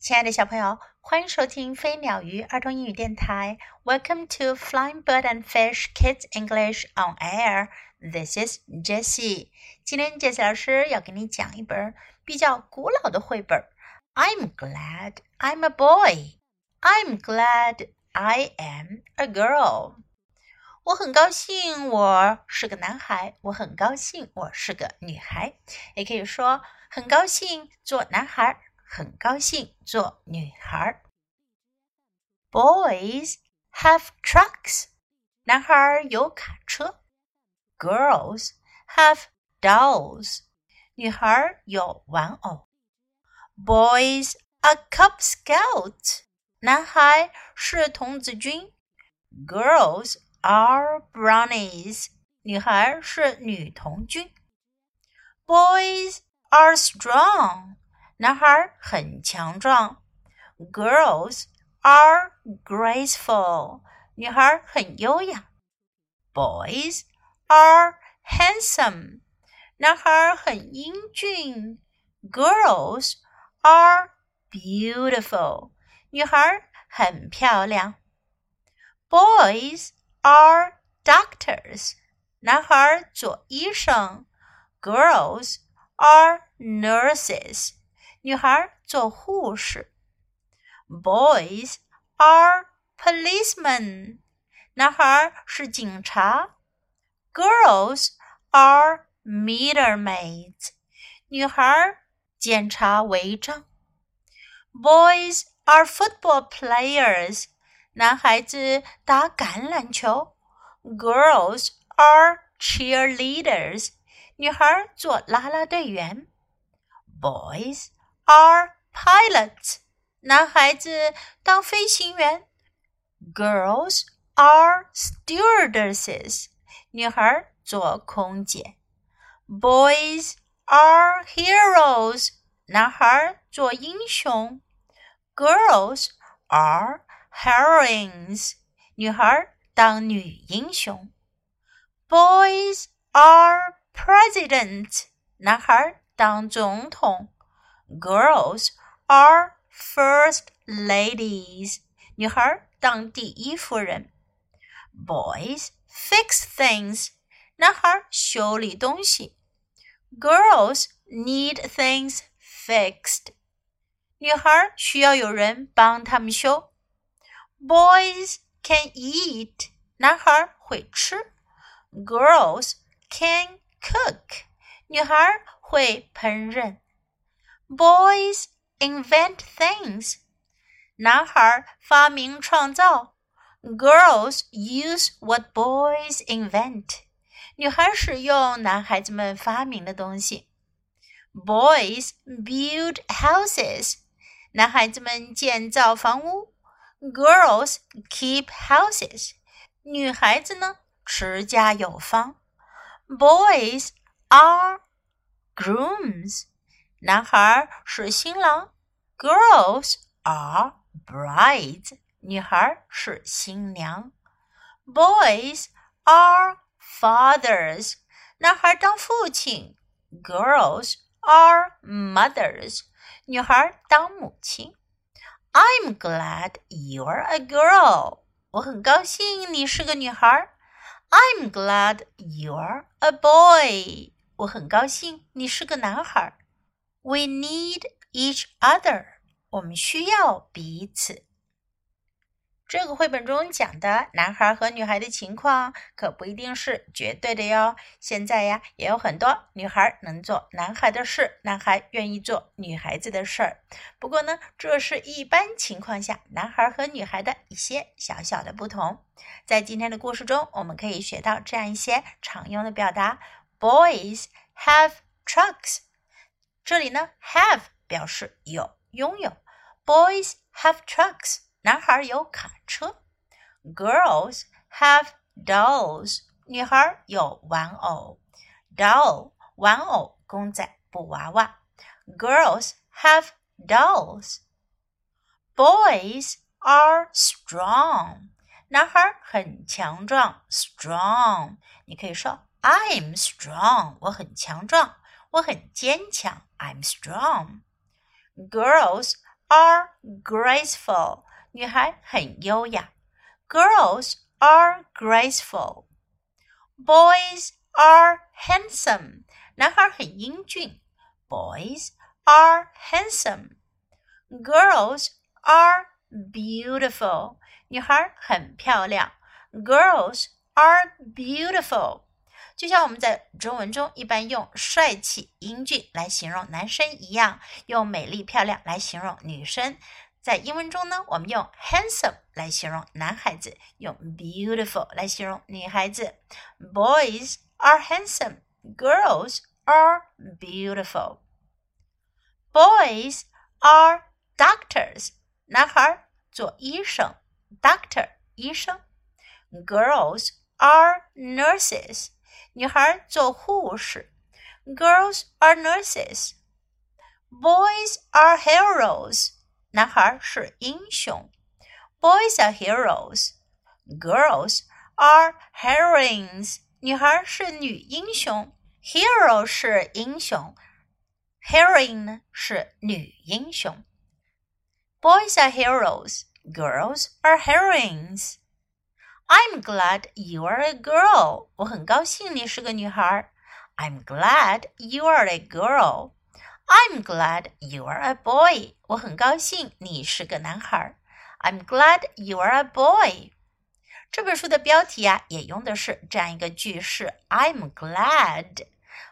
亲爱的小朋友，欢迎收听飞鸟鱼儿童英语电台。Welcome to Flying Bird and Fish Kids English on Air. This is Jessie. 今天 Jessie 老师要给你讲一本比较古老的绘本。I'm glad I'm a boy. I'm glad I am a girl. 我很高兴我是个男孩。我很高兴我是个女孩。也可以说很高兴做男孩。很高兴做女孩。Boys have trucks，男孩有卡车。Girls have dolls，女孩有玩偶。Boys are Cub Scouts，男孩是童子军。Girls are Brownies，女孩是女童军。Boys are strong。 男孩很强壮，Girls are graceful。女孩很优雅，Boys are handsome。男孩很英俊，Girls are beautiful。女孩很漂亮，Boys are doctors。男孩做医生，Girls are nurses。 女孩做护士。Boys are policemen，男孩是警察。Girls are meter maids，女孩检查违章。Boys are football players，男孩子打橄榄球。Girls are cheerleaders，女孩做啦啦队员。Boys are pilots，男孩子当飞行员；girls are stewardesses，女孩做空姐；boys are heroes，男孩做英雄；girls are heroines，女孩当女英雄；boys are presidents，男孩当总统。 Girls are first ladies，女孩当第一夫人。Boys fix things，男孩修理东西。Girls need things fixed，女孩需要有人帮他们修。Boys can eat，男孩会吃。Girls can cook，女孩会烹饪。 Boys invent things. 男孩发明创造。Girls use what boys invent. 女孩使用男孩子们发明的东西。Boys build houses. 男孩子们建造房屋。Girls keep houses. 女孩子呢，持家有房。Boys are grooms. 男孩是新郎，Girls are brides。女孩是新娘，Boys are fathers。男孩当父亲，Girls are mothers。女孩当母亲。I'm glad you're a girl。我很高兴你是个女孩。I'm glad you're a boy。我很高兴你是个男孩。 We need each other。我们需要彼此。这个绘本中讲的男孩和女孩的情况可不一定是绝对的哟。现在呀，也有很多女孩能做男孩的事，男孩愿意做女孩子的事儿。不过呢，这是一般情况下男孩和女孩的一些小小的不同。在今天的故事中，我们可以学到这样一些常用的表达：Boys have trucks。这里呢，have 表示有拥有，boys have trucks，男孩有卡车；girls have dolls，女孩有玩偶，doll 玩偶公仔布娃娃；girls have dolls。Boys are strong，男孩很强壮，strong。你可以说 I'm strong，我很强壮。 我很坚强，I'm strong. Girls are graceful，女孩很优雅。Girls are graceful. Boys are handsome，男孩很英俊。Boys are handsome. Girls are beautiful，女孩很漂亮。Girls are beautiful。 就像我们在中文中一般用帅气、英俊来形容男生一样，用美丽、漂亮来形容女生。在英文中呢，我们用 handsome 来形容男孩子，用 beautiful 来形容女孩子。Boys are handsome, girls are beautiful. Boys are doctors，男孩做医生，doctor 医生。Girls are nurses。女孩做护士，Girls are nurses. Boys are heroes. 男孩是英雄，Boys are heroes. Girls are heroines. 女孩是女英雄，Hero 是英雄，Heroine 呢是女英雄。Boys are heroes. Girls are heroines. I'm glad you are a girl. 我很高兴你是个女孩。I'm glad you are a girl. I'm glad you are a boy. 我很高兴你是个男孩。I'm glad you are a boy. 这本书的标题啊，也用的是这样一个句式：I'm glad，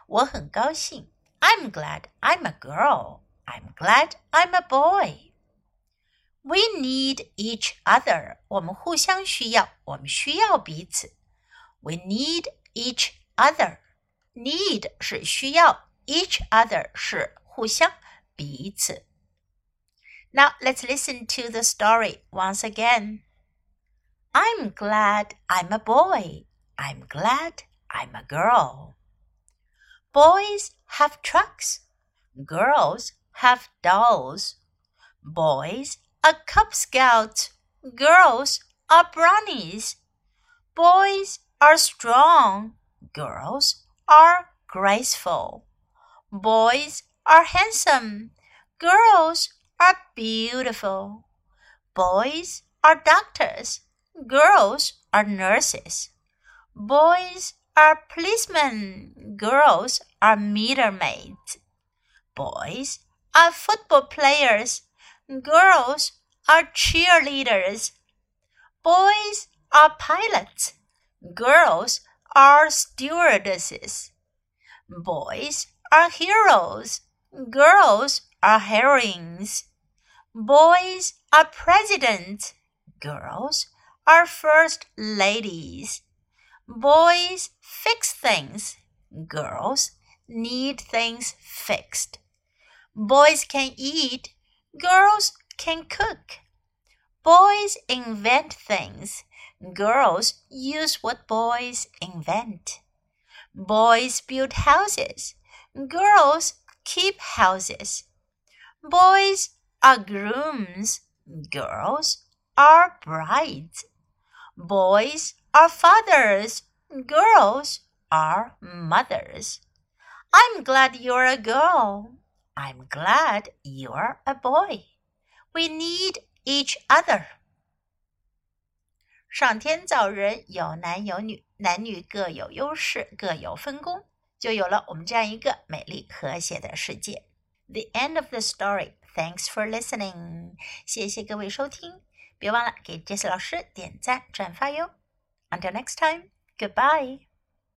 我很高兴。I'm glad I'm a girl. I'm glad I'm a boy. We need each other. 我们互相需要，我们需要彼此。We need each other. Need 是需要，each other 是互相彼此。Now let's listen to the story once again. I'm glad I'm a boy. I'm glad I'm a girl. Boys have trucks. Girls have dolls. Boys a Cub Scout. Girls are brownies. Boys are strong. Girls are graceful. Boys are handsome. Girls are beautiful. Boys are doctors. Girls are nurses. Boys are policemen. Girls are meter maids. Boys are football players. Girls are cheerleaders. Boys are pilots. Girls are stewardesses. Boys are heroes. Girls are heroines. Boys are presidents. Girls are first ladies. Boys fix things. Girls need things fixed. Boys can eat. Girls can cook. Boys invent things. Girls use what boys invent. Boys build houses. Girls keep houses. Boys are grooms. Girls are brides. Boys are fathers. Girls are mothers. I'm glad you're a girl. I'm glad you're a boy. We need each other. 上天造人有男有女，男女各有优势，各有分工，就有了我们这样一个美丽和谐的世界。The end of the story. Thanks for listening. 谢谢各位收听，别忘了给 Jess 老师点赞转发哟。Until next time, goodbye.